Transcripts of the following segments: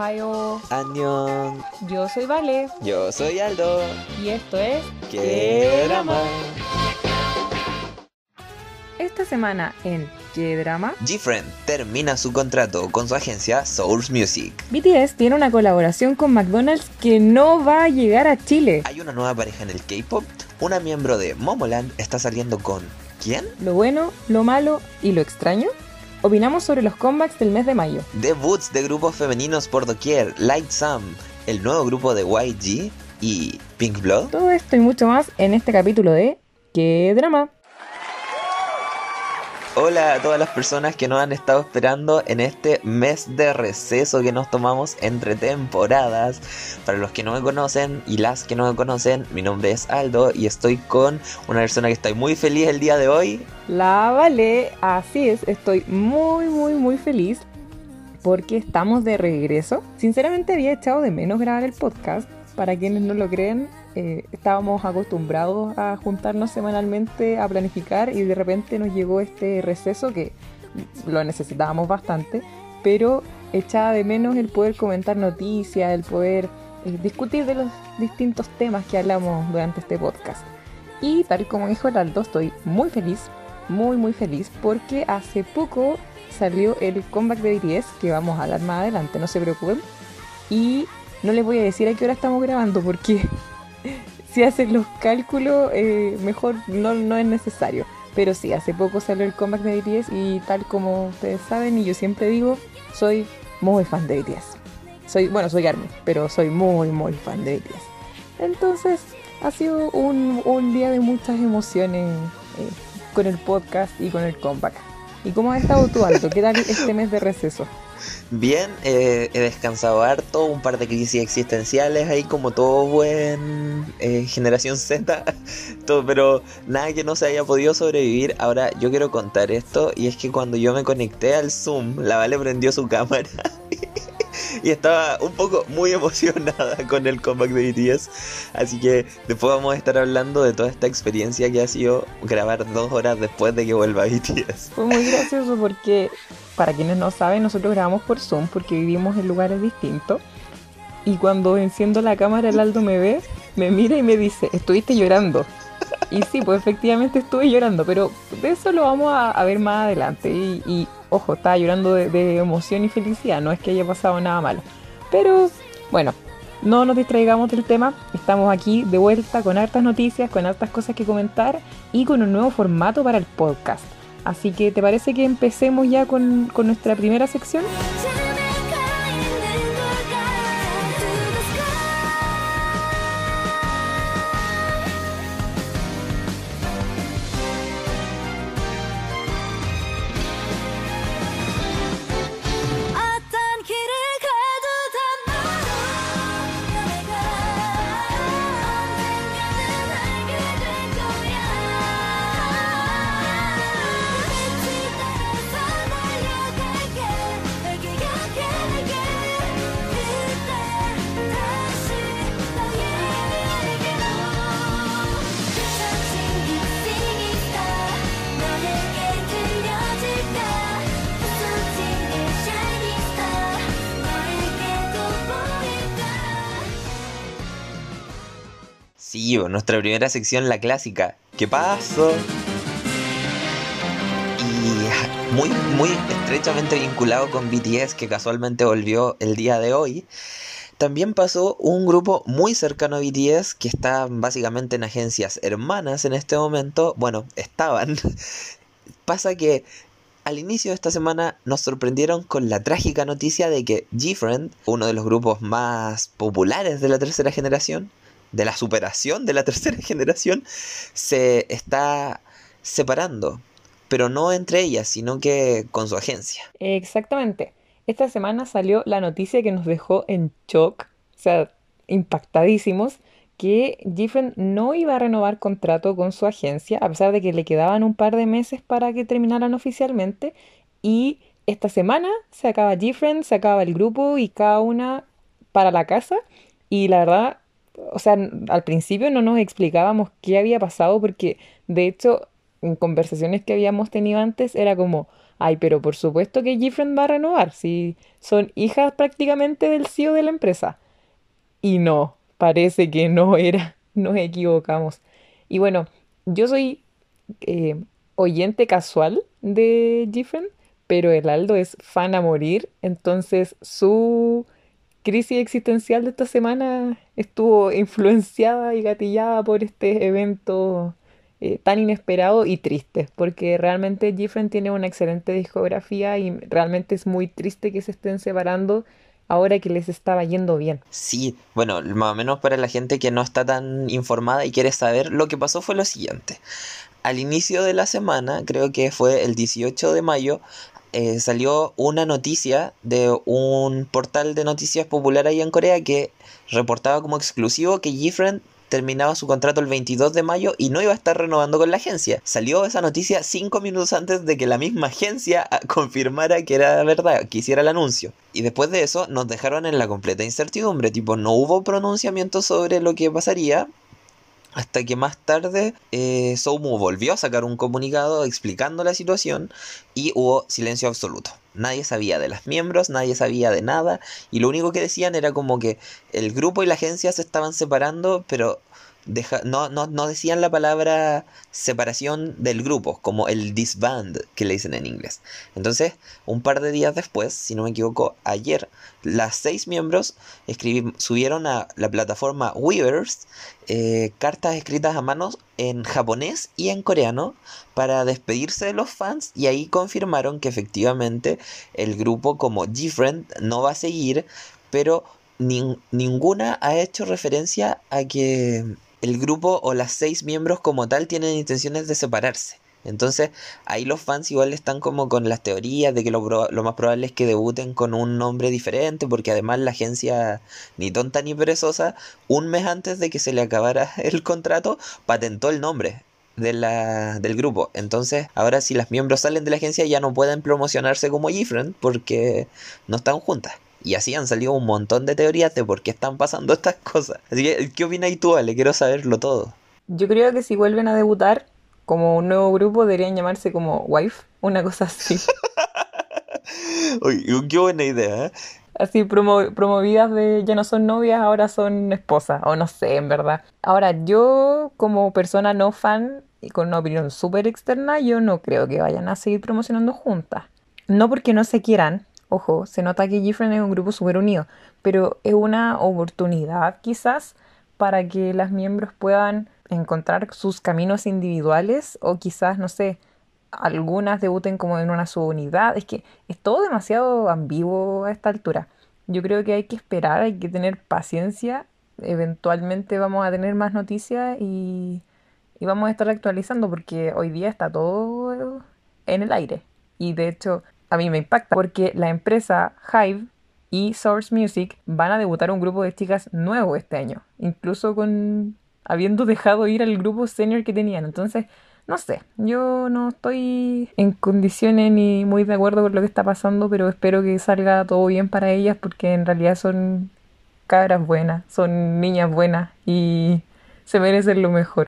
Ohio. Annyeong. Yo soy Vale. Yo soy Aldo. Y esto es. ¡Qué drama! Esta semana en ¿Qué drama? GFriend termina su contrato con su agencia Source Music. BTS tiene una colaboración con McDonald's que no va a llegar a Chile. Hay una nueva pareja en el K-pop. Una miembro de Momoland está saliendo con. ¿Quién? Lo bueno, lo malo y lo extraño. Opinamos sobre los comebacks del mes de mayo. Debuts de grupos femeninos por doquier, Light Sam, el nuevo grupo de YG y Pink Blood. Todo esto y mucho más en este capítulo de ¿Qué drama? Hola a todas las personas que nos han estado esperando en este mes de receso que nos tomamos entre temporadas. Para los que no me conocen y las que no me conocen, mi nombre es Aldo y estoy con una persona que estoy muy feliz el día de hoy. La Vale, así es, estoy muy muy muy feliz porque estamos de regreso. Sinceramente había echado de menos grabar el podcast. Para quienes no lo creen, eh, estábamos acostumbrados a juntarnos semanalmente a planificar y de repente nos llegó este receso que lo necesitábamos bastante, pero echaba de menos el poder comentar noticias, el poder eh, discutir de los distintos temas que hablamos durante este podcast. Y tal como dijo el Aldo, estoy muy feliz, muy muy feliz, porque hace poco salió el comeback de BTS, que vamos a hablar más adelante, no se preocupen. Y no les voy a decir a qué hora estamos grabando, porque si hacen los cálculos, eh, mejor no, es necesario. Pero sí, hace poco salió el comeback de BTS y tal como ustedes saben, y yo siempre digo, soy muy fan de BTS. Soy, bueno, soy Army, pero soy muy, muy fan de BTS. Entonces, ha sido un, un día de muchas emociones eh, con el podcast y con el comeback. ¿Y cómo has estado tú, Alto? ¿Qué tal este mes de receso? Bien, eh, he descansado harto, un par de crisis existenciales ahí como todo buen eh, generación Z, pero nada que no se haya podido sobrevivir. Ahora yo quiero contar esto y es que cuando yo me conecté al Zoom, la Vale prendió su cámara y estaba un poco muy emocionada con el comeback de BTS. Así que después vamos a estar hablando de toda esta experiencia que ha sido grabar dos horas después de que vuelva BTS. Fue muy gracioso porque, para quienes no saben, nosotros grabamos por Zoom porque vivimos en lugares distintos. Y cuando enciendo la cámara, el Aldo me ve, me mira y me dice, estuviste llorando. Y sí, pues efectivamente estuve llorando, pero de eso lo vamos a, ver más adelante. Y, ojo, estaba llorando de, emoción y felicidad, no es que haya pasado nada malo. Pero bueno, no nos distraigamos del tema, estamos aquí de vuelta con hartas noticias, con hartas cosas que comentar y con un nuevo formato para el podcast. Así que, ¿te parece que empecemos ya con, con nuestra primera sección? Nuestra primera sección, la clásica. ¿Qué pasó? Y muy, muy estrechamente vinculado con BTS, que casualmente volvió el día de hoy. También pasó un grupo muy cercano a BTS que está básicamente en agencias hermanas en este momento. Bueno, estaban. Pasa que al inicio de esta semana nos sorprendieron con la trágica noticia de que GFriend, uno de los grupos más populares de la tercera generación, de la superación de la tercera generación, se está separando. Pero no entre ellas, sino que con su agencia. Exactamente. Esta semana salió la noticia que nos dejó en shock, o sea, impactadísimos, que GFriend no iba a renovar contrato con su agencia, a pesar de que le quedaban un par de meses para que terminaran oficialmente. Y esta semana se acaba GFriend, se acaba el grupo y cada una para la casa. Y la verdad, o sea, al principio no nos explicábamos qué había pasado porque de hecho en conversaciones que habíamos tenido antes era como, Ay, pero por supuesto que Gifren va a renovar, si son hijas prácticamente del CEO de la empresa. Y no, parece que no era, nos equivocamos. Y bueno, yo soy eh, oyente casual de Gifren, pero el Aldo es fan a morir, entonces su crisis existencial de esta semana estuvo influenciada y gatillada por este evento eh, tan inesperado y triste, porque realmente Gifren tiene una excelente discografía y realmente es muy triste que se estén separando ahora que les estaba yendo bien. Sí, bueno, más o menos para la gente que no está tan informada y quiere saber, lo que pasó fue lo siguiente. Al inicio de la semana, creo que fue el 18 de mayo, eh, salió una noticia de un portal de noticias popular ahí en Corea que reportaba como exclusivo que Gifren terminaba su contrato el 22 de mayo y no iba a estar renovando con la agencia. Salió esa noticia cinco minutos antes de que la misma agencia ah, confirmara que era verdad, que hiciera el anuncio. Y después de eso nos dejaron en la completa incertidumbre, tipo no hubo pronunciamiento sobre lo que pasaría, hasta que más tarde eh, Soumu volvió a sacar un comunicado explicando la situación y hubo silencio absoluto. Nadie sabía de los miembros, nadie sabía de nada y lo único que decían era como que el grupo y la agencia se estaban separando, pero no, no, decían la palabra separación del grupo, como el disband que le dicen en inglés. Entonces, un par de días después, si no me equivoco, ayer, las seis miembros subieron a la plataforma Weavers eh, cartas escritas a manos en japonés y en coreano para despedirse de los fans y ahí confirmaron que efectivamente el grupo como Different no va a seguir, pero ninguna ha hecho referencia a que el grupo o las seis miembros como tal tienen intenciones de separarse. Entonces ahí los fans igual están como con las teorías de que lo, más probable es que debuten con un nombre diferente porque además la agencia ni tonta ni perezosa un mes antes de que se le acabara el contrato patentó el nombre de la, del grupo. Entonces ahora si las miembros salen de la agencia ya no pueden promocionarse como Gifren porque no están juntas. Y así han salido un montón de teorías de por qué están pasando estas cosas. Así que, ¿qué opinas tú, Ale? Quiero saberlo todo. Yo creo que si vuelven a debutar como un nuevo grupo, deberían llamarse como Wife, una cosa así. Uy, qué buena idea, ¿eh? Así promovidas de ya no son novias, ahora son esposas, o no sé, en verdad. Ahora, yo como persona no fan y con una opinión súper externa, yo no creo que vayan a seguir promocionando juntas. No porque no se quieran, Ojo, se nota que Gifren es un grupo súper unido, pero es una oportunidad quizás para que las miembros puedan encontrar sus caminos individuales o quizás, no sé, algunas debuten como en una subunidad. Es que es todo demasiado ambiguo a esta altura. Yo creo que hay que esperar, hay que tener paciencia. Eventualmente vamos a tener más noticias y, y vamos a estar actualizando porque hoy día está todo en el aire. Y de hecho, a mí me impacta porque la empresa Hive y Source Music van a debutar un grupo de chicas nuevo este año, incluso con habiendo dejado ir al grupo senior que tenían. Entonces, no sé, yo no estoy en condiciones ni muy de acuerdo con lo que está pasando, pero espero que salga todo bien para ellas porque en realidad son cabras buenas, son niñas buenas y se merecen lo mejor.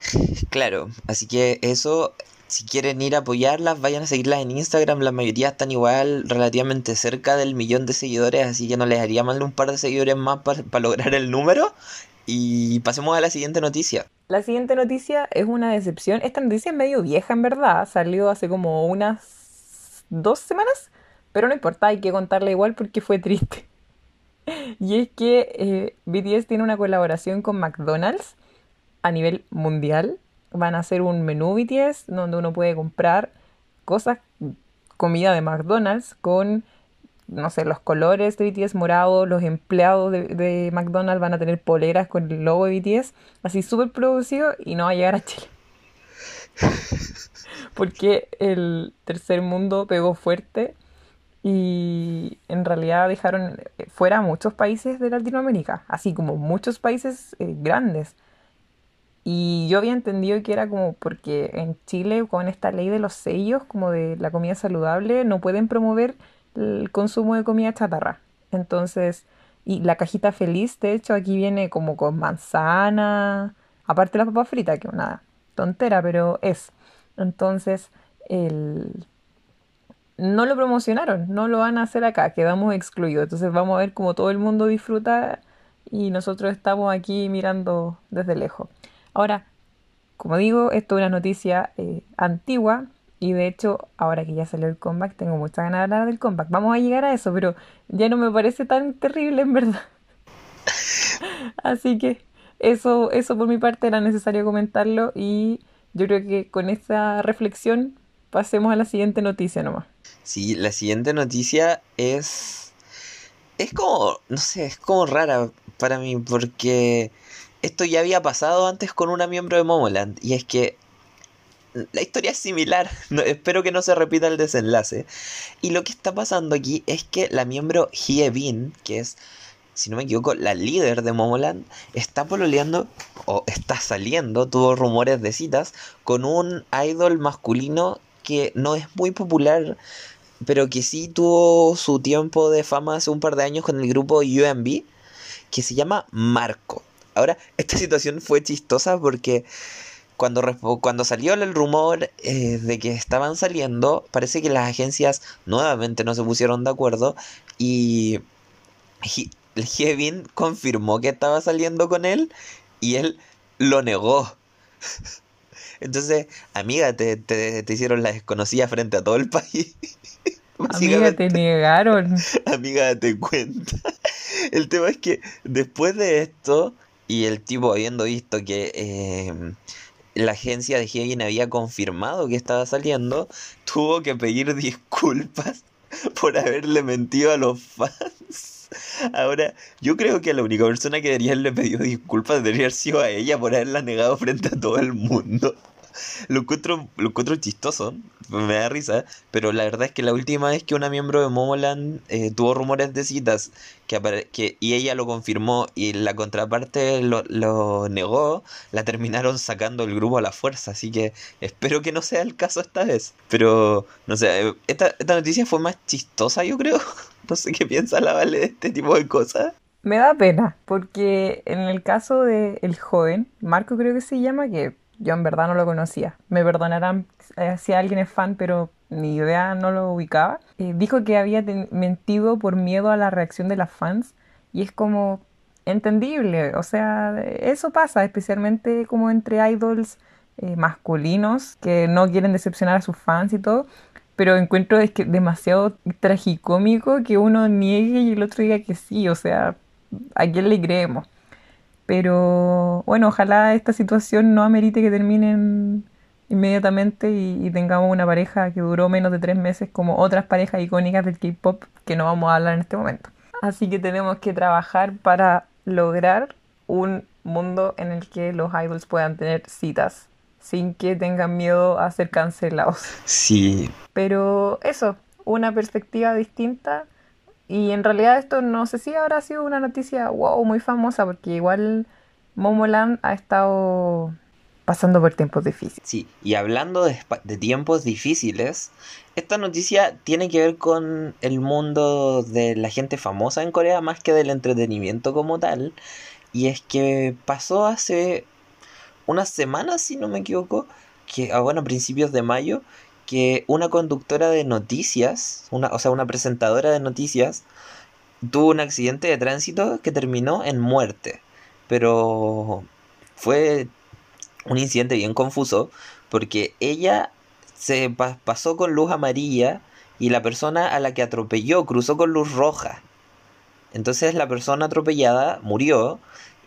Claro, así que eso si quieren ir a apoyarlas, vayan a seguirlas en Instagram. La mayoría están igual relativamente cerca del millón de seguidores, así que no les haría mal un par de seguidores más para lograr el número. Y pasemos a la siguiente noticia. La siguiente noticia es una decepción. Esta noticia es medio vieja en verdad. Salió hace como unas dos semanas. Pero no importa, hay que contarla igual porque fue triste. Y es que eh, BTS tiene una colaboración con McDonald's a nivel mundial van a hacer un menú BTS donde uno puede comprar cosas, comida de McDonald's con, no sé, los colores de BTS morado, los empleados de, McDonald's van a tener poleras con el logo de BTS, así súper producido y no va a llegar a Chile. Porque el tercer mundo pegó fuerte y en realidad dejaron fuera muchos países de Latinoamérica, así como muchos países eh, grandes. Y yo había entendido que era como porque en Chile con esta ley de los sellos, como de la comida saludable, no pueden promover el consumo de comida chatarra. Entonces, y la cajita feliz, de hecho, aquí viene como con manzana, aparte la papa frita, que una tontera, pero es. Entonces, el, no lo promocionaron, no lo van a hacer acá, quedamos excluidos. Entonces vamos a ver cómo todo el mundo disfruta y nosotros estamos aquí mirando desde lejos. Ahora, como digo, esto es una noticia eh, antigua y de hecho, ahora que ya salió el comeback, tengo mucha ganas de hablar del comeback. Vamos a llegar a eso, pero ya no me parece tan terrible en verdad. Así que eso, eso por mi parte era necesario comentarlo y yo creo que con esta reflexión pasemos a la siguiente noticia nomás. Sí, la siguiente noticia es... Es como, no sé, es como rara para mí porque esto ya había pasado antes con una miembro de Momoland y es que la historia es similar, espero que no se repita el desenlace. Y lo que está pasando aquí es que la miembro Hye Bin, que es, si no me equivoco, la líder de Momoland, está pololeando o está saliendo, tuvo rumores de citas, con un idol masculino que no es muy popular, pero que sí tuvo su tiempo de fama hace un par de años con el grupo UMB, que se llama Marco. Ahora, esta situación fue chistosa porque cuando, cuando salió el rumor eh, de que estaban saliendo, parece que las agencias nuevamente no se pusieron de acuerdo y el Kevin confirmó que estaba saliendo con él y él lo negó. Entonces, amiga, te, te, hicieron la desconocida frente a todo el país. Amiga, te negaron. Amiga, te cuenta. El tema es que después de esto, y el tipo habiendo visto que eh, la agencia de Higgin había confirmado que estaba saliendo, tuvo que pedir disculpas por haberle mentido a los fans. Ahora, yo creo que la única persona que debería haberle pedido disculpas debería haber sido a ella por haberla negado frente a todo el mundo lo encuentro, lo encuentro chistoso, me da risa, pero la verdad es que la última vez que una miembro de Momoland eh, tuvo rumores de citas que, que, y ella lo confirmó y la contraparte lo, lo negó, la terminaron sacando el grupo a la fuerza, así que espero que no sea el caso esta vez. Pero, no sé, eh, esta, esta noticia fue más chistosa, yo creo. No sé qué piensa la Vale de este tipo de cosas. Me da pena, porque en el caso del el joven, Marco creo que se llama, que yo en verdad no lo conocía. Me perdonarán eh, si alguien es fan, pero ni idea no lo ubicaba. Eh, dijo que había mentido por miedo a la reacción de las fans y es como entendible. O sea, eso pasa, especialmente como entre idols eh, masculinos que no quieren decepcionar a sus fans y todo. Pero encuentro es que demasiado tragicómico que uno niegue y el otro diga que sí. O sea, ¿a quién le creemos? Pero bueno, ojalá esta situación no amerite que terminen inmediatamente y, tengamos una pareja que duró menos de tres meses como otras parejas icónicas del K-Pop que no vamos a hablar en este momento. Así que tenemos que trabajar para lograr un mundo en el que los idols puedan tener citas sin que tengan miedo a ser cancelados. Sí. Pero eso, una perspectiva distinta y en realidad esto no sé si habrá sido una noticia wow muy famosa porque igual Momoland ha estado pasando por tiempos difíciles. Sí, y hablando de, de, tiempos difíciles, esta noticia tiene que ver con el mundo de la gente famosa en Corea más que del entretenimiento como tal. Y es que pasó hace unas semanas, si no me equivoco, que, ah, bueno, a principios de mayo, que una conductora de noticias, una, o sea, una presentadora de noticias, tuvo un accidente de tránsito que terminó en muerte. Pero fue un incidente bien confuso porque ella se pasó con luz amarilla y la persona a la que atropelló cruzó con luz roja. Entonces la persona atropellada murió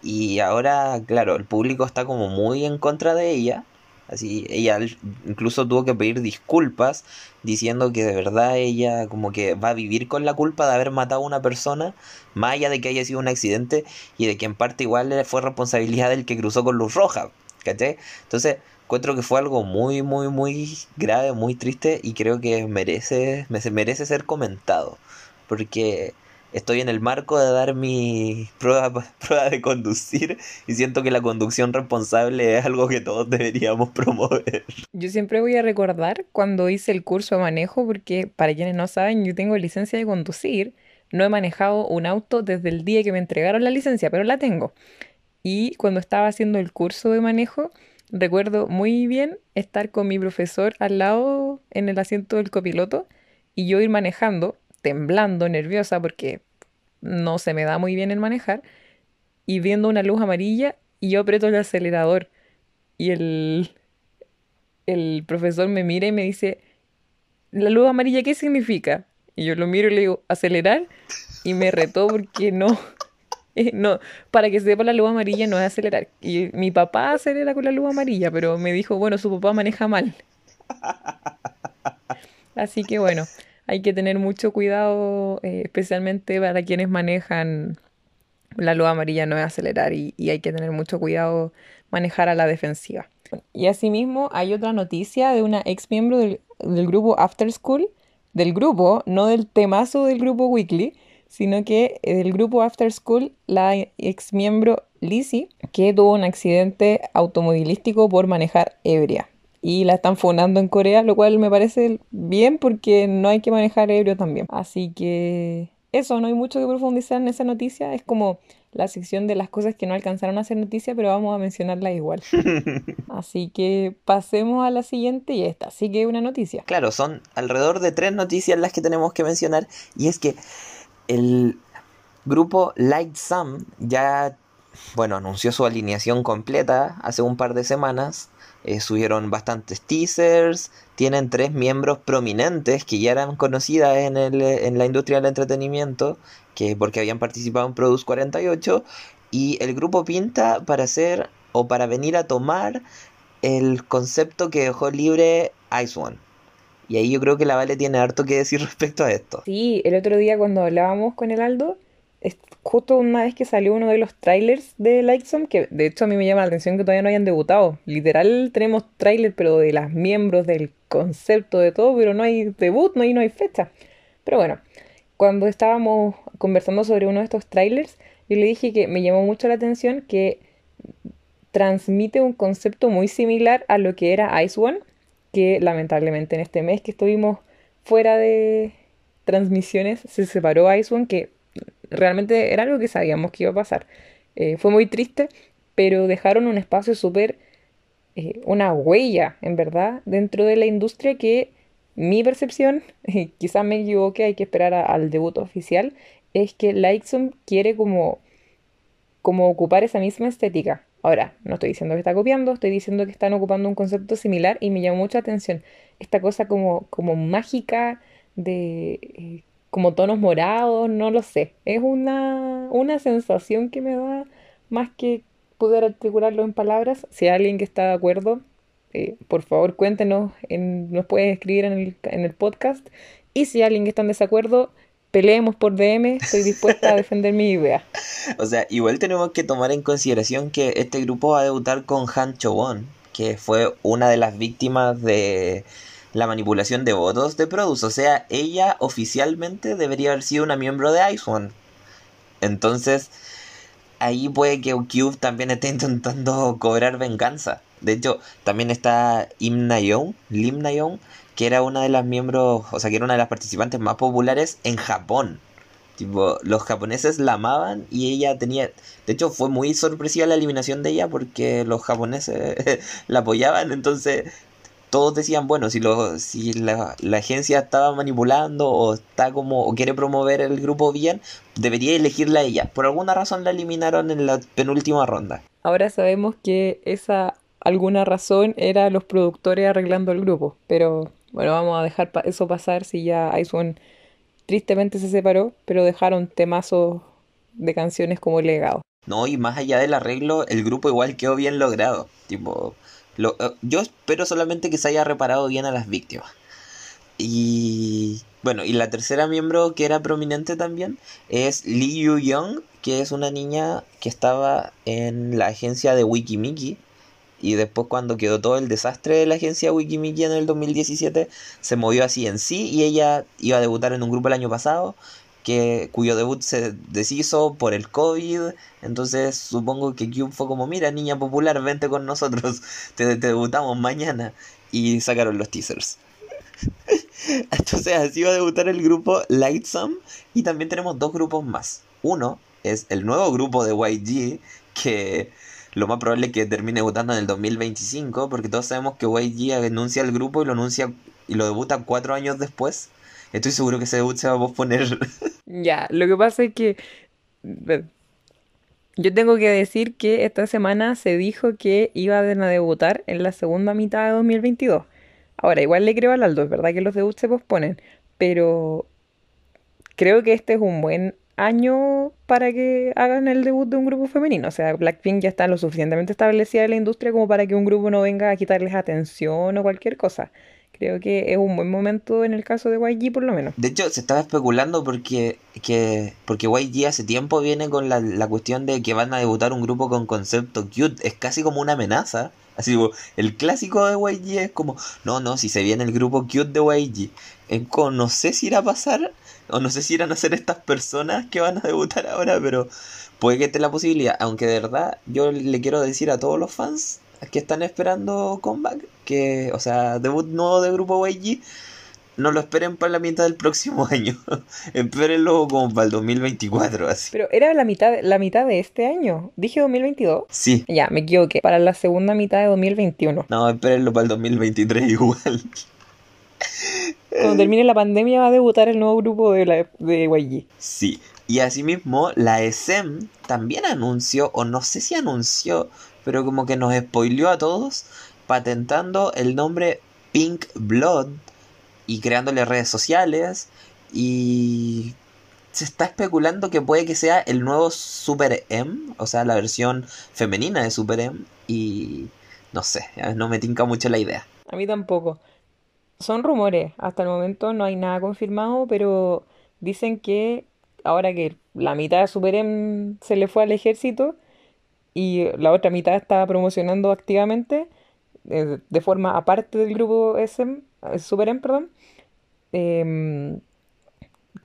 y ahora, claro, el público está como muy en contra de ella Así, ella incluso tuvo que pedir disculpas diciendo que de verdad ella como que va a vivir con la culpa de haber matado a una persona, más allá de que haya sido un accidente y de que en parte igual fue responsabilidad del que cruzó con luz roja, ¿cachai? Entonces, encuentro que fue algo muy, muy, muy grave, muy triste y creo que merece, merece ser comentado, porque estoy en el marco de dar mi prueba, de conducir y siento que la conducción responsable es algo que todos deberíamos promover. Yo siempre voy a recordar cuando hice el curso de manejo, porque para quienes no saben, yo tengo licencia de conducir. No he manejado un auto desde el día que me entregaron la licencia, pero la tengo. Y cuando estaba haciendo el curso de manejo, recuerdo muy bien estar con mi profesor al lado en el asiento del copiloto y yo ir manejando, temblando, nerviosa, porque no se me da muy bien el manejar, y viendo una luz amarilla y yo aprieto el acelerador y el, el profesor me mira y me dice, ¿la luz amarilla qué significa? Y yo lo miro y le digo, acelerar, y me retó porque no, eh, no, para que sepa la luz amarilla no es acelerar. Y mi papá acelera con la luz amarilla, pero me dijo, bueno, su papá maneja mal. Así que bueno, hay que tener mucho cuidado, eh, especialmente para quienes manejan la luz amarilla no es acelerar y, hay que tener mucho cuidado manejar a la defensiva. Y asimismo hay otra noticia de una ex miembro del, del grupo After School, del grupo, no del temazo del grupo Weekly, sino que del grupo After School, la ex miembro Lizzie, que tuvo un accidente automovilístico por manejar ebria y la están fundando en Corea, lo cual me parece bien porque no hay que manejar ebrio también. Así que eso, no hay mucho que profundizar en esa noticia, es como la sección de las cosas que no alcanzaron a ser noticia, pero vamos a mencionarla igual. Así que pasemos a la siguiente y esta sí que es una noticia. Claro, son alrededor de tres noticias las que tenemos que mencionar y es que el grupo Light Sam ya, bueno, anunció su alineación completa hace un par de semanas eh, subieron bastantes teasers, tienen tres miembros prominentes que ya eran conocidas en, el, en la industria del entretenimiento, que porque habían participado en Produce 48, y el grupo pinta para hacer o para venir a tomar el concepto que dejó libre Ice One. Y ahí yo creo que la Vale tiene harto que decir respecto a esto. Sí, el otro día cuando hablábamos con el Aldo, justo una vez que salió uno de los trailers de Lightsome, que de hecho a mí me llama la atención que todavía no hayan debutado. Literal tenemos trailers, pero de las miembros, del concepto, de todo, pero no hay debut, no hay, no hay fecha. Pero bueno, cuando estábamos conversando sobre uno de estos trailers, yo le dije que me llamó mucho la atención que transmite un concepto muy similar a lo que era Ice One, que lamentablemente en este mes que estuvimos fuera de transmisiones se separó Ice One, que realmente era algo que sabíamos que iba a pasar. Eh, fue muy triste, pero dejaron un espacio súper, eh, una huella, en verdad, dentro de la industria que mi percepción, quizás me equivoque, hay que esperar al debut oficial, es que Lightsome quiere como, como ocupar esa misma estética. Ahora, no estoy diciendo que está copiando, estoy diciendo que están ocupando un concepto similar y me llamó mucha atención esta cosa como, como mágica de eh, como tonos morados, no lo sé. Es una, una sensación que me da más que poder articularlo en palabras. Si alguien que está de acuerdo, eh, por favor cuéntenos, en, nos pueden escribir en el, en el podcast. Y si alguien que está en desacuerdo, peleemos por DM, estoy dispuesta a defender mi idea. O sea, igual tenemos que tomar en consideración que este grupo va a debutar con Han Chowon, que fue una de las víctimas de la manipulación de votos de Produce. O sea, ella oficialmente debería haber sido una miembro de Ice One. Entonces, ahí puede que Cube también esté intentando cobrar venganza. De hecho, también está Im Nayeon, Lim Nayeon, que era una de las miembros, o sea, que era una de las participantes más populares en Japón. Tipo, los japoneses la amaban y ella tenía... De hecho, fue muy sorpresiva la eliminación de ella porque los japoneses la apoyaban. Entonces, todos decían, bueno, si, lo, si la, agencia estaba manipulando o está como o quiere promover el grupo bien, debería elegirla a ella. Por alguna razón la eliminaron en la penúltima ronda. Ahora sabemos que esa alguna razón era los productores arreglando el grupo, pero bueno, vamos a dejar eso pasar si ya Ice tristemente se separó, pero dejaron temazos de canciones como legado. No, y más allá del arreglo, el grupo igual quedó bien logrado. Tipo, eh, yo espero solamente que se haya reparado bien a las víctimas. Y bueno, y la tercera miembro que era prominente también es Lee Yu Young, que es una niña que estaba en la agencia de Wikimiki. Y después cuando quedó todo el desastre de la agencia Wikimiki en el 2017, se movió así en sí y ella iba a debutar en un grupo el año pasado que, cuyo debut se deshizo por el COVID. Entonces supongo que Cube fue como, mira, niña popular, vente con nosotros, te, debutamos mañana. Y sacaron los teasers. Entonces así va a debutar el grupo Lightsome. Y también tenemos dos grupos más. Uno es el nuevo grupo de YG, que lo más probable es que termine debutando en el 2025, porque todos sabemos que YG anuncia el grupo y lo anuncia y lo debuta cuatro años después Estoy seguro que ese debut se va a posponer. Ya, lo que pasa es que yo tengo que decir que esta semana se dijo que iba a debutar en la segunda mitad de 2022. Ahora, igual le creo al Aldo, es verdad que los debuts se posponen, pero creo que este es un buen año para que hagan el debut de un grupo femenino. O sea, Blackpink ya está lo suficientemente establecida en la industria como para que un grupo no venga a quitarles atención o cualquier cosa. Creo que es un buen momento en el caso de YG por lo menos. De hecho, se estaba especulando porque, que, porque YG hace tiempo viene con la, la cuestión de que van a debutar un grupo con concepto cute. Es casi como una amenaza. Así el clásico de YG es como, no, no, si se viene el grupo cute de YG. En no sé si irá a pasar, o no sé si irán a ser estas personas que van a debutar ahora, pero puede que esté la posibilidad. Aunque de verdad, yo le quiero decir a todos los fans que están esperando comeback, que, o sea, debut nuevo de grupo YG, no lo esperen para la mitad del próximo año. Espérenlo como para el 2024, así. Pero era la mitad, la mitad de este año. ¿Dije 2022? Sí. Ya, me equivoqué. Para la segunda mitad de 2021. No, espérenlo para el 2023 igual. Cuando termine la pandemia va a debutar el nuevo grupo de, la, de YG. Sí. Y asimismo, la SM también anunció, o no sé si anunció, pero como que nos spoileó a todos, patentando el nombre Pink Blood y creándole redes sociales y se está especulando que puede que sea el nuevo Super M, o sea, la versión femenina de Super M y no sé, no me tinca mucho la idea. A mí tampoco. Son rumores, hasta el momento no hay nada confirmado, pero dicen que ahora que la mitad de Super M se le fue al ejército y la otra mitad está promocionando activamente, eh, de forma aparte del grupo SM, eh, Super M, perdón, em,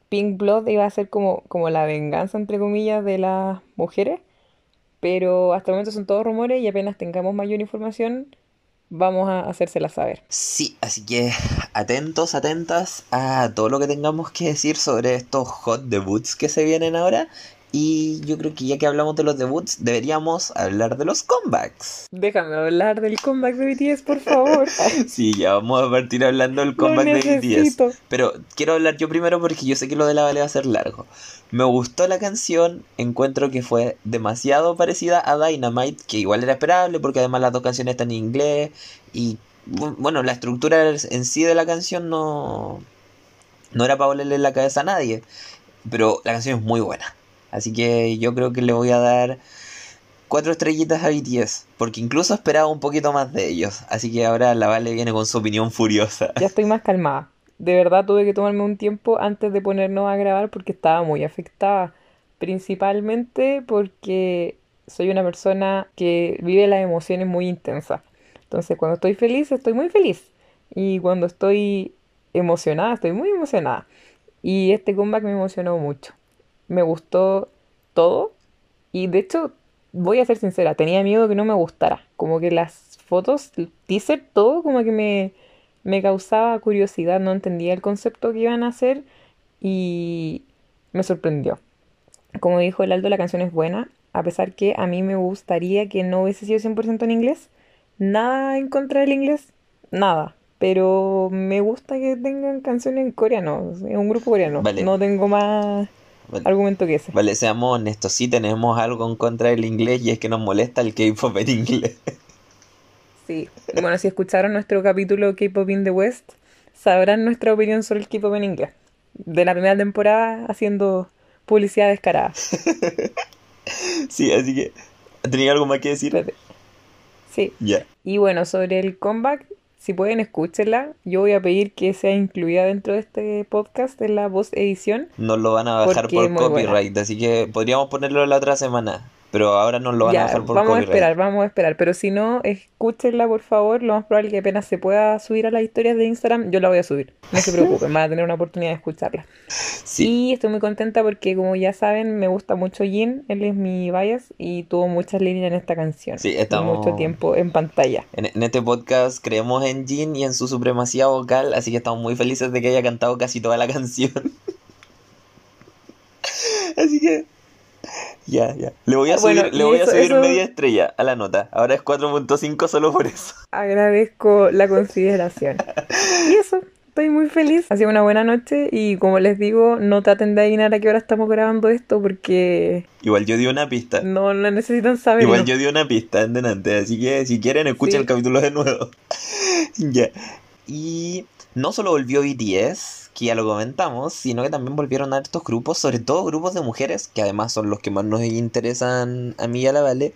Pink Blood iba a ser como, como la venganza, entre comillas, de las mujeres, pero hasta el momento son todos rumores y apenas tengamos mayor información vamos a hacérsela saber. Sí, así que atentos, atentas a todo lo que tengamos que decir sobre estos hot debuts que se vienen ahora y yo creo que ya que hablamos de los debuts, deberíamos hablar de los comebacks. Déjame hablar del comeback de BTS, por favor. sí, ya vamos a partir hablando del comeback de BTS. Pero quiero hablar yo primero porque yo sé que lo de la Vale va a ser largo. Me gustó la canción, encuentro que fue demasiado parecida a Dynamite, que igual era esperable porque además las dos canciones están en inglés y bueno, la estructura en sí de la canción no, no era para volarle la cabeza a nadie, pero la canción es muy buena. Así que yo creo que le voy a dar cuatro estrellitas a BTS, porque incluso esperaba un poquito más de ellos. Así que ahora la Vale viene con su opinión furiosa. Ya estoy más calmada. De verdad tuve que tomarme un tiempo antes de ponernos a grabar porque estaba muy afectada. Principalmente porque soy una persona que vive las emociones muy intensas. Entonces cuando estoy feliz, estoy muy feliz. Y cuando estoy emocionada, estoy muy emocionada. Y este comeback me emocionó mucho me gustó todo. Y de hecho, voy a ser sincera, tenía miedo que no me gustara. Como que las fotos, el teaser, todo como que me, me causaba curiosidad, no entendía el concepto que iban a hacer y me sorprendió. Como dijo el Aldo, la canción es buena, a pesar que a mí me gustaría que no hubiese sido 100% en inglés. Nada en contra del inglés, nada. Pero me gusta que tengan canciones en coreano, es un grupo coreano. No tengo más argumento que ese. Vale, seamos honestos, sí tenemos algo en contra del inglés y es que nos molesta el K-pop en inglés. Sí, bueno, si escucharon nuestro capítulo K-pop in the West, sabrán nuestra opinión sobre el K-pop en inglés. De la primera temporada haciendo publicidad descarada. sí, así que, ¿tenía algo más que decir? Sí. Ya. Y bueno, sobre el comeback, si pueden, escúchenla. Yo voy a pedir que sea incluida dentro de este podcast en la voz edición. Nos lo van a bajar por copyright, así que podríamos ponerlo la otra semana. Pero ahora no lo van a dejar por Vamos a esperar, vamos a esperar. Pero si no, escúchenla por favor. Lo más probable es que apenas se pueda subir a las historias de Instagram, yo la voy a subir. No se preocupen, van a tener una oportunidad de escucharla. Sí. Y estoy muy contenta porque, como ya saben, me gusta mucho Jin. Él es mi bias y tuvo muchas líneas en esta canción. Sí, estamos. Mucho tiempo en pantalla. En, en este podcast creemos en Jin y en su supremacía vocal, así que estamos muy felices de que haya cantado casi toda la canción. así que ya, ya. Le voy a ah, subir, le voy a subir media estrella a la nota. Ahora es 4.5 solo por eso. Agradezco la consideración. y eso, estoy muy feliz. Ha sido una buena noche y como les digo, no traten de adivinar a qué hora estamos grabando esto porque... Igual yo di una pista. No la necesitan saber. Igual yo di una pista en delante, así que si quieren escuchen el capítulo de nuevo. ya. Y no solo volvió BTS, que ya lo comentamos, sino que también volvieron a estos grupos, sobre todo grupos de mujeres, que además son los que más nos interesan a mí y a la Vale.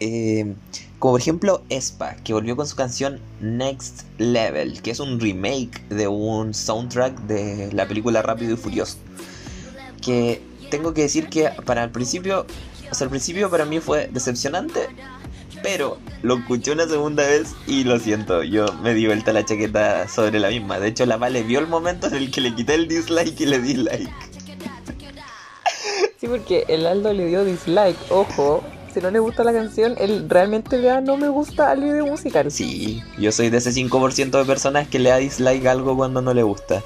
Eh, como por ejemplo Espa, que volvió con su canción Next Level, que es un remake de un soundtrack de la película Rápido y Furioso. Que tengo que decir que para el principio, o sea, al principio para mí fue decepcionante, pero lo escuché una segunda vez y lo siento, yo me di vuelta la chaqueta sobre la misma. De hecho, la Vale vio el momento en el que le quité el dislike y le di like. Sí, porque el Aldo le dio dislike, ojo, si no le gusta la canción, él realmente vea no me gusta al video musical. Sí, yo soy de ese 5% de personas que le da dislike algo cuando no le gusta.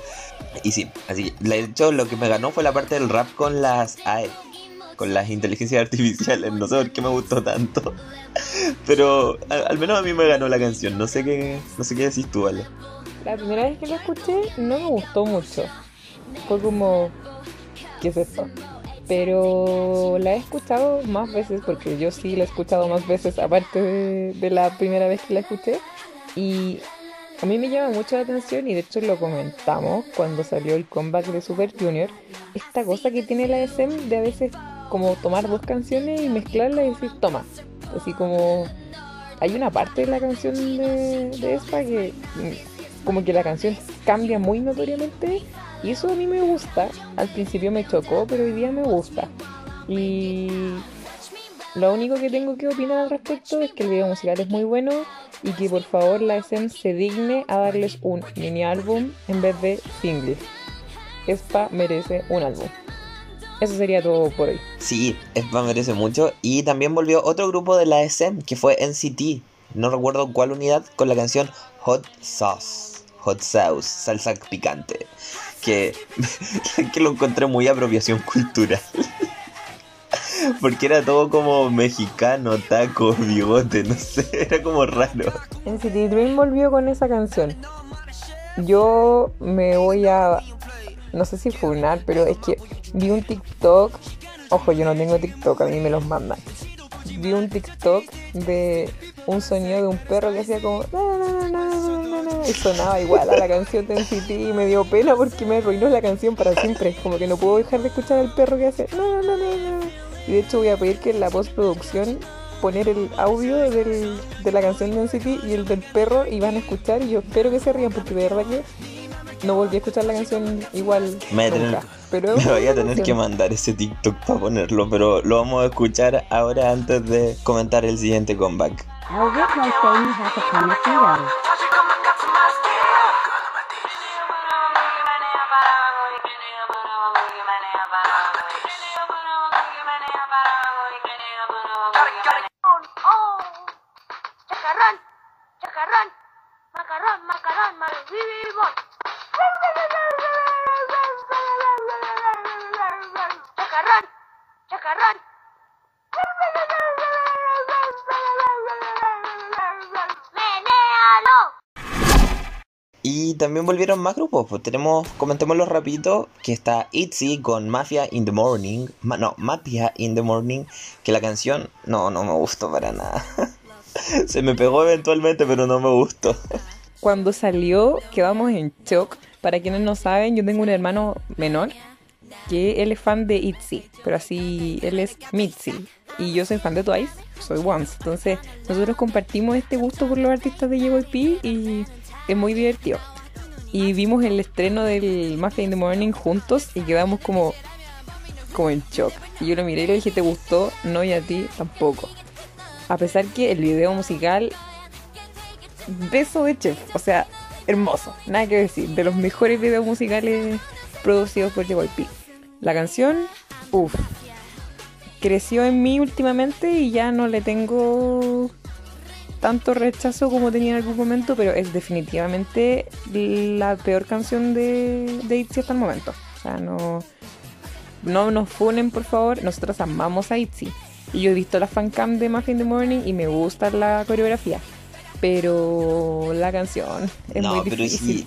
Y sí, así, de hecho lo que me ganó fue la parte del rap con las AE, con las inteligencias artificiales, no sé por qué me gustó tanto. Pero al, menos a mí me ganó la canción, no sé qué, no sé qué decís tú, Ale. La primera vez que la escuché no me gustó mucho. Fue como, ¿qué es esto? pero la he escuchado más veces porque yo sí la he escuchado más veces aparte de, la primera vez que la escuché y a mí me llama mucho la atención y de hecho lo comentamos cuando salió el comeback de Super Junior esta cosa que tiene la SM de a veces como tomar dos canciones y mezclarlas y decir toma así como hay una parte de la canción de, de esta que como que la canción cambia muy notoriamente y eso a mí me gusta. Al principio me chocó, pero hoy día me gusta. Y lo único que tengo que opinar al respecto es que el video musical es muy bueno y que por favor la SM se digne a darles un mini álbum en vez de singles. Espa merece un álbum. Eso sería todo por hoy. Sí, Espa merece mucho. Y también volvió otro grupo de la SM que fue NCT. No recuerdo cuál unidad con la canción Hot Sauce. Hot Sauce, salsa picante que, que lo encontré muy apropiación cultural. Porque era todo como mexicano, taco, bigote, no sé, era como raro. En City Dream volvió con esa canción. Yo me voy a, no sé si funar, pero es que vi un TikTok, ojo, yo no tengo TikTok, a mí me los mandan. Vi un TikTok de un sonido de un perro que hacía como y sonaba igual a la canción de NCT y me dio pena porque me arruinó la canción para siempre. Como que no puedo dejar de escuchar al perro que hace. Y de hecho voy a pedir que en la postproducción poner el audio del, de la canción de NCT y el del perro y van a escuchar y yo espero que se rían porque de verdad que no volví a escuchar la canción igual me nunca. pero me voy a tener que mandar ese TikTok para ponerlo, pero lo vamos a escuchar ahora antes de comentar el siguiente comeback. También volvieron más grupos, pues tenemos, comentémoslo rapidito, que está Itzy con Mafia in the Morning, no, Mafia in the Morning, que la canción, no, no me gustó para nada. Se me pegó eventualmente, pero no me gustó. Cuando salió, quedamos en shock. Para quienes no saben, yo tengo un hermano menor que él es fan de ITZY, pero así él es Mitzi. Y yo soy fan de Twice, soy Once. Entonces, nosotros compartimos este gusto por los artistas de JYP y es muy divertido. Y vimos el estreno del Mafia in the Morning juntos y quedamos como, como en shock. Y yo lo miré y le dije, ¿te gustó? No, y a ti tampoco. A pesar que el video musical, beso de chef, o sea, hermoso, nada que decir, de los mejores videos musicales producidos por JYP. La canción, uff, creció en mí últimamente y ya no le tengo tanto rechazo como tenía en algún momento, pero es definitivamente la peor canción de, de ITZY hasta el momento. O sea, no, no nos funen, por favor. Nosotros amamos a ITZY. Y yo he visto la fancam de Muffin the Morning y me gusta la coreografía. Pero la canción es muy difícil.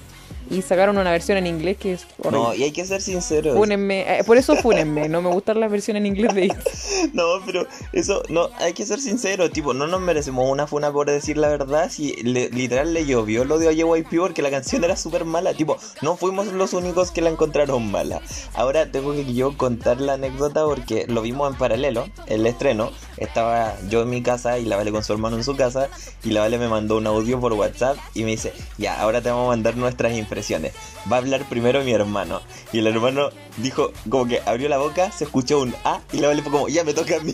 Y sacaron una versión en inglés que es horrible. No, y hay que ser sinceros. Fúnenme, eh, por eso fúnenme, no me gusta la versión en inglés de IT. No, pero eso, no, hay que ser sinceros, tipo, no nos merecemos una funa por decir la verdad, si le- literal le llovió lo de OJYP porque la canción era súper mala, tipo, no fuimos los únicos que la encontraron mala. Ahora tengo que yo contar la anécdota porque lo vimos en paralelo, el estreno, estaba yo en mi casa y la Vale con su hermano en su casa y la Vale me mandó un audio por WhatsApp y me dice, ya, ahora te vamos a mandar nuestras impresiones. Va a hablar primero mi hermano. Y el hermano dijo, como que abrió la boca, se escuchó un A y la Vale fue como, ya me toca a mí.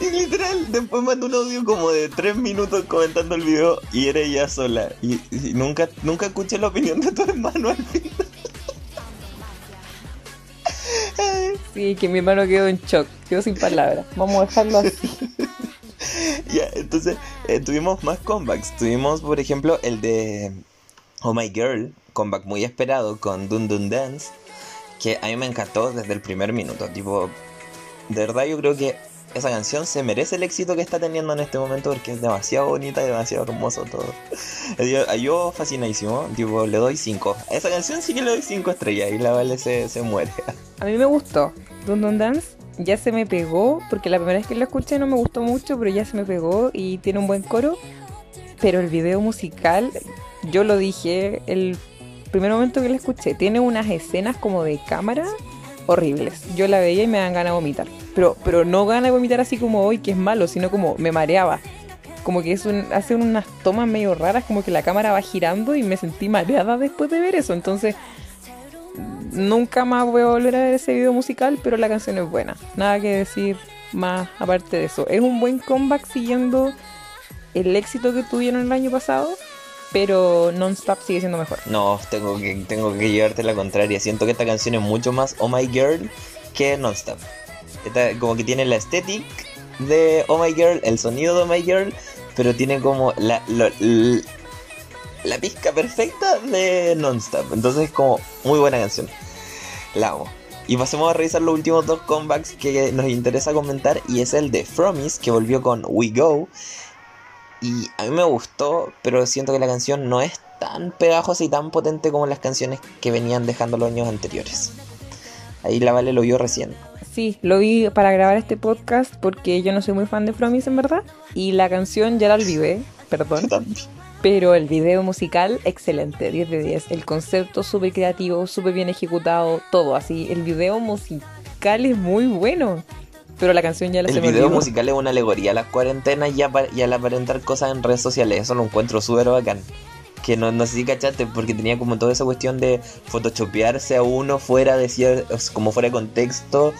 y, y literal, después mandó un audio como de tres minutos comentando el video y era ella sola. Y, y nunca, nunca escuché la opinión de tu hermano al final. Sí, que mi hermano quedó en shock, quedó sin palabras. Vamos a dejarlo así. Ya, entonces eh, tuvimos más comebacks. Tuvimos, por ejemplo, el de Oh My Girl, comeback muy esperado con Dun Dun Dance, que a mí me encantó desde el primer minuto. Tipo, de verdad yo creo que esa canción se merece el éxito que está teniendo en este momento porque es demasiado bonita y demasiado hermoso todo. Yo, yo fascinadísimo, tipo, le doy 5. A esa canción sí que le doy 5 estrellas y la Vale se, se muere. A mí me gustó. Dun Dun Dance ya se me pegó, porque la primera vez que lo escuché no me gustó mucho, pero ya se me pegó y tiene un buen coro. Pero el video musical, yo lo dije el primer momento que lo escuché, tiene unas escenas como de cámara horribles. Yo la veía y me dan ganas de vomitar. Pero, pero no ganas de vomitar así como hoy, que es malo, sino como me mareaba. Como que es un, hacen unas tomas medio raras, como que la cámara va girando y me sentí mareada después de ver eso. Entonces, nunca más voy a volver a ver ese video musical, pero la canción es buena. Nada que decir más aparte de eso. Es un buen comeback siguiendo el éxito que tuvieron el año pasado, pero Non-Stop sigue siendo mejor. No, tengo que, tengo que llevarte la contraria. Siento que esta canción es mucho más Oh My Girl que Nonstop. Esta como que tiene la estética de Oh My Girl, el sonido de Oh My Girl, pero tiene como la, lo- l- la pizca perfecta de Nonstop. Entonces es como muy buena canción. La amo. Y pasemos a revisar los últimos dos comebacks que nos interesa comentar y es el de Fromis que volvió con We Go. Y a mí me gustó, pero siento que la canción no es tan pegajosa y tan potente como las canciones que venían dejando los años anteriores. Ahí la Vale lo vio recién. Sí, lo vi para grabar este podcast porque yo no soy muy fan de Fromis en verdad. Y la canción ya la olvidé, perdón. También. Pero el video musical, excelente, 10 de 10. El concepto súper creativo, súper bien ejecutado, todo así. El video musical es muy bueno. Pero la canción ya la El se me video olvidó. musical es una alegoría a las cuarentenas y, y al aparentar cosas en redes sociales. Eso lo encuentro súper bacán. Que no, no sé si cachaste, porque tenía como toda esa cuestión de photoshopearse a uno fuera de como fuera de contexto.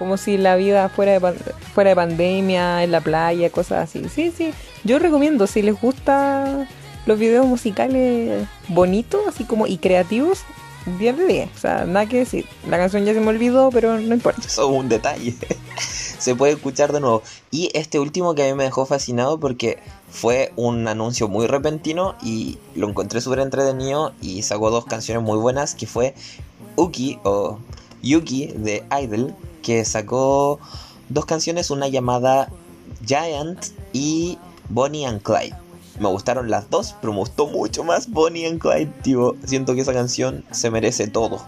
Como si la vida fuera de, fuera de pandemia, en la playa, cosas así. Sí, sí. Yo recomiendo, si les gusta los videos musicales bonitos, así como y creativos, 10 de 10. O sea, nada que decir. La canción ya se me olvidó, pero no importa. Eso es un detalle. Se puede escuchar de nuevo. Y este último que a mí me dejó fascinado porque fue un anuncio muy repentino y lo encontré súper entretenido y sacó dos canciones muy buenas que fue Uki o Yuki de Idol que sacó dos canciones, una llamada Giant y Bonnie and Clyde. Me gustaron las dos, pero me gustó mucho más Bonnie and Clyde. Tipo, siento que esa canción se merece todo.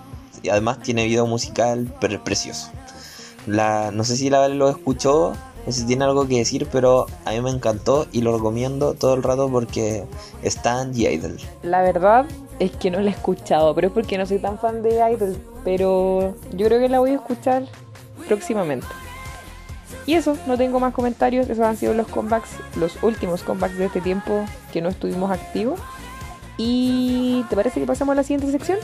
Y además tiene video musical pre- precioso. La, no sé si la Vale lo escuchó, no sé si tiene algo que decir, pero a mí me encantó y lo recomiendo todo el rato porque está The Idol. La verdad es que no la he escuchado, pero es porque no soy tan fan de Idol. Pero yo creo que la voy a escuchar próximamente. Y eso, no tengo más comentarios. Esos han sido los comebacks, los últimos comebacks de este tiempo que no estuvimos activos. ¿Y te parece que pasamos a la siguiente sección?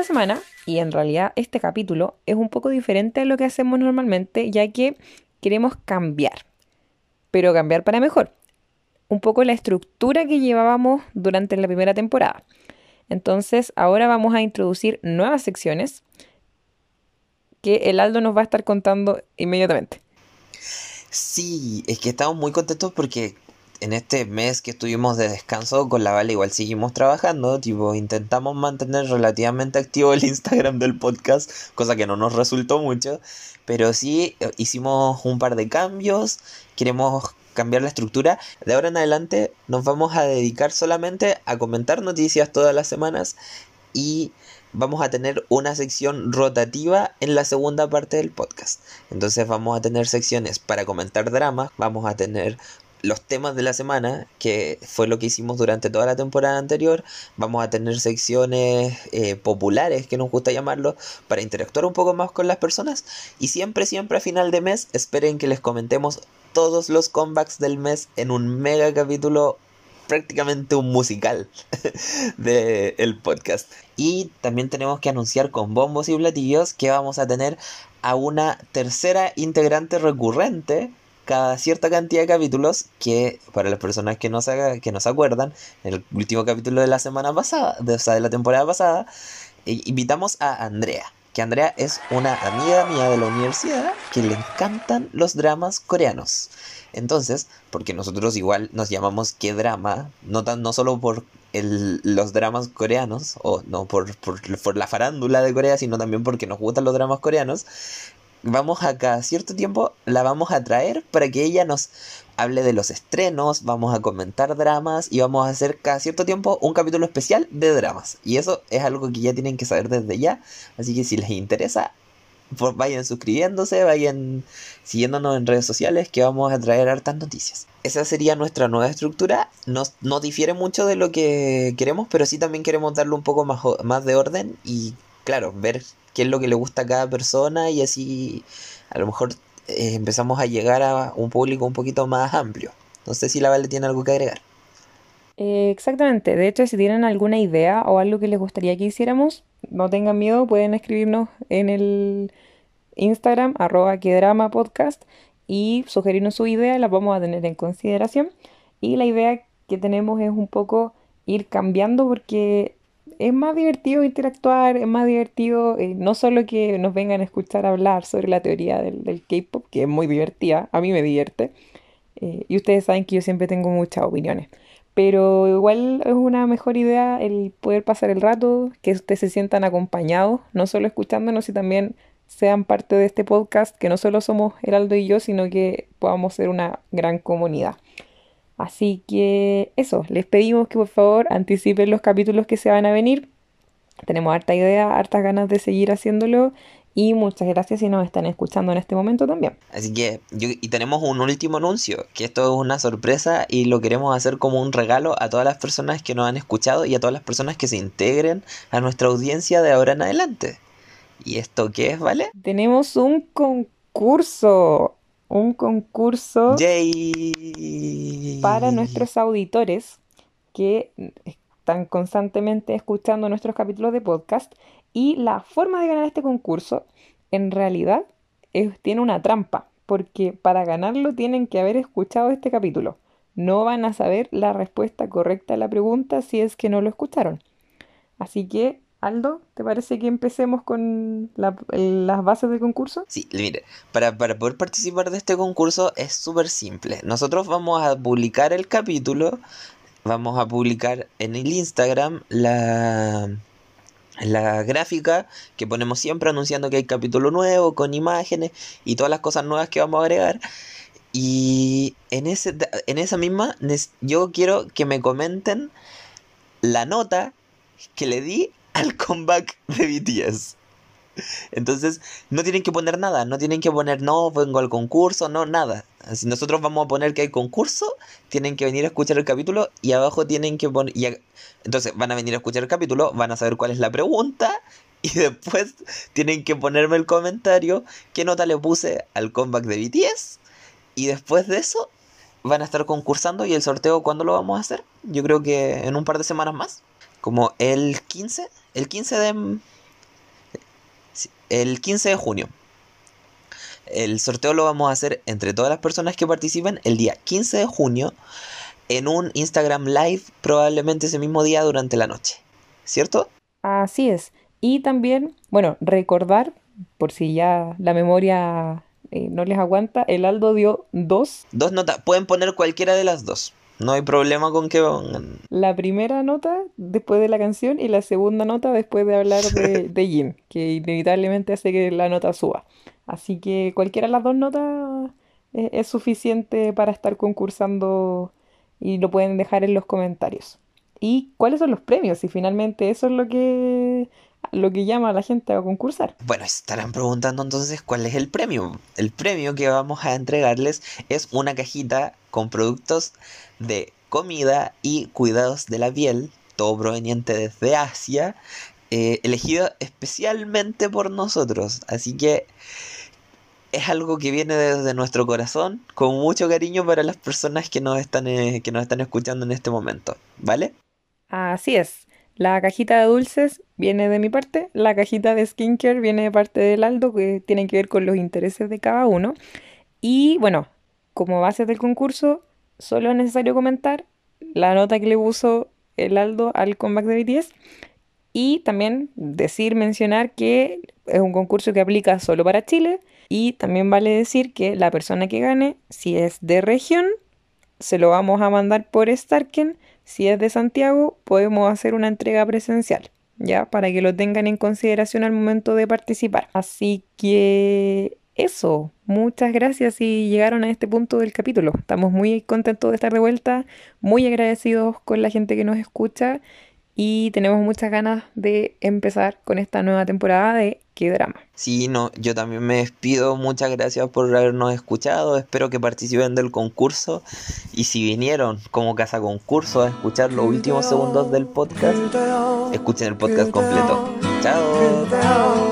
Esta semana, y en realidad este capítulo, es un poco diferente a lo que hacemos normalmente, ya que queremos cambiar, pero cambiar para mejor. Un poco la estructura que llevábamos durante la primera temporada. Entonces, ahora vamos a introducir nuevas secciones que el Aldo nos va a estar contando inmediatamente. Sí, es que estamos muy contentos porque en este mes que estuvimos de descanso con la Vale igual seguimos trabajando, tipo intentamos mantener relativamente activo el Instagram del podcast, cosa que no nos resultó mucho, pero sí eh, hicimos un par de cambios, queremos cambiar la estructura. De ahora en adelante nos vamos a dedicar solamente a comentar noticias todas las semanas y vamos a tener una sección rotativa en la segunda parte del podcast. Entonces vamos a tener secciones para comentar dramas, vamos a tener los temas de la semana, que fue lo que hicimos durante toda la temporada anterior. Vamos a tener secciones eh, populares, que nos gusta llamarlo, para interactuar un poco más con las personas. Y siempre, siempre a final de mes, esperen que les comentemos todos los comebacks del mes en un mega capítulo prácticamente un musical del podcast. Y también tenemos que anunciar con bombos y platillos que vamos a tener a una tercera integrante recurrente cada cierta cantidad de capítulos que para las personas que no se, que no se acuerdan, en el último capítulo de la semana pasada, de, o sea, de la temporada pasada, eh, invitamos a Andrea. Que Andrea es una amiga mía de la universidad que le encantan los dramas coreanos. Entonces, porque nosotros igual nos llamamos que drama, no, tan, no solo por el, los dramas coreanos, o no por, por, por la farándula de Corea, sino también porque nos gustan los dramas coreanos, vamos a cada cierto tiempo, la vamos a traer para que ella nos hable de los estrenos, vamos a comentar dramas y vamos a hacer cada cierto tiempo un capítulo especial de dramas. Y eso es algo que ya tienen que saber desde ya, así que si les interesa, pues vayan suscribiéndose, vayan siguiéndonos en redes sociales que vamos a traer hartas noticias. Esa sería nuestra nueva estructura. No, no difiere mucho de lo que queremos, pero sí también queremos darle un poco más, más de orden y, claro, ver qué es lo que le gusta a cada persona y así a lo mejor eh, empezamos a llegar a un público un poquito más amplio. No sé si la Vale tiene algo que agregar. Eh, exactamente, de hecho si tienen alguna idea o algo que les gustaría que hiciéramos, no tengan miedo, pueden escribirnos en el Instagram, arroba que drama podcast, y sugerirnos su idea, la vamos a tener en consideración. Y la idea que tenemos es un poco ir cambiando porque es más divertido interactuar, es más divertido eh, no solo que nos vengan a escuchar hablar sobre la teoría del, K-pop, que es muy divertida, a mí me divierte, eh, y ustedes saben que yo siempre tengo muchas opiniones, pero igual es una mejor idea el poder pasar el rato, que ustedes se sientan acompañados, no solo escuchándonos, y también sean parte de este podcast, que no solo somos Heraldo y yo, sino que podamos ser una gran comunidad. Así que eso, les pedimos que por favor anticipen los capítulos que se van a venir. Tenemos harta idea, hartas ganas de seguir haciéndolo y muchas gracias si nos están escuchando en este momento también. Así que, yo, y tenemos un último anuncio, que esto es una sorpresa y lo queremos hacer como un regalo a todas las personas que nos han escuchado y a todas las personas que se integren a nuestra audiencia de ahora en adelante. ¿Y esto qué es, vale? Tenemos un concurso, un concurso ¡Yay! para nuestros auditores que están constantemente escuchando nuestros capítulos de podcast y la forma de ganar este concurso en realidad es- tiene una trampa porque para ganarlo tienen que haber escuchado este capítulo. No van a saber la respuesta correcta a la pregunta si es que no lo escucharon. Así que, Aldo, ¿te parece que empecemos con la- las bases del concurso? Sí, mire, para, para poder participar de este concurso es súper simple. Nosotros vamos a publicar el capítulo, vamos a publicar en el Instagram la, la gráfica que ponemos siempre anunciando que hay capítulo nuevo, con imágenes y todas las cosas nuevas que vamos a agregar. Y en, ese, en esa misma, yo quiero que me comenten la nota que le di al comeback de BTS. Entonces, no tienen que poner nada, no tienen que poner no, vengo al concurso, no, nada. Si nosotros vamos a poner que hay concurso, tienen que venir a escuchar el capítulo y abajo tienen que poner... entonces van a venir a escuchar el capítulo, van a saber cuál es la pregunta y después tienen que ponerme el comentario qué nota le puse al comeback de BTS y después de eso van a estar concursando y el sorteo ¿cuándo lo vamos a hacer? Yo creo que en un par de semanas más, como el 15, el 15 de el 15 de junio. El sorteo lo vamos a hacer entre todas las personas que participen el día 15 de junio en un Instagram Live, probablemente ese mismo día durante la noche. ¿Cierto? Así es. Y también, bueno, recordar, por si ya la memoria eh, no les aguanta, el Aldo dio dos. Dos notas. Pueden poner cualquiera de las dos. No hay problema con que pongan. La primera nota después de la canción y la segunda nota después de hablar de, de Jim, que inevitablemente hace que la nota suba. Así que cualquiera de las dos notas eh, es suficiente para estar concursando y lo pueden dejar en los comentarios. ¿Y cuáles son los premios? Y finalmente eso es lo que, lo que llama a la gente a concursar. Bueno, estarán preguntando entonces cuál es el premio. El premio que vamos a entregarles es una cajita con productos de comida y cuidados de la piel, todo proveniente desde Asia, eh, elegido especialmente por nosotros. Así que es algo que viene desde nuestro corazón, con mucho cariño para las personas que nos están, eh, que nos están escuchando en este momento, ¿vale? Así es. La cajita de dulces viene de mi parte, la cajita de skincare viene de parte del Aldo, que tienen que ver con los intereses de cada uno. Y bueno, como base del concurso, solo es necesario comentar la nota que le puso el Aldo al comeback de BTS. Y también decir, mencionar que es un concurso que aplica solo para Chile. Y también vale decir que la persona que gane, si es de región, se lo vamos a mandar por Starken. Si es de Santiago, podemos hacer una entrega presencial, ¿ya? Para que lo tengan en consideración al momento de participar. Así que eso, muchas gracias si llegaron a este punto del capítulo. Estamos muy contentos de estar de vuelta, muy agradecidos con la gente que nos escucha y tenemos muchas ganas de empezar con esta nueva temporada de Qué Drama. Sí, no, yo también me despido. Muchas gracias por habernos escuchado. Espero que participen del concurso. Y si vinieron como casa concurso a escuchar los últimos segundos del podcast, escuchen el podcast completo. Chao.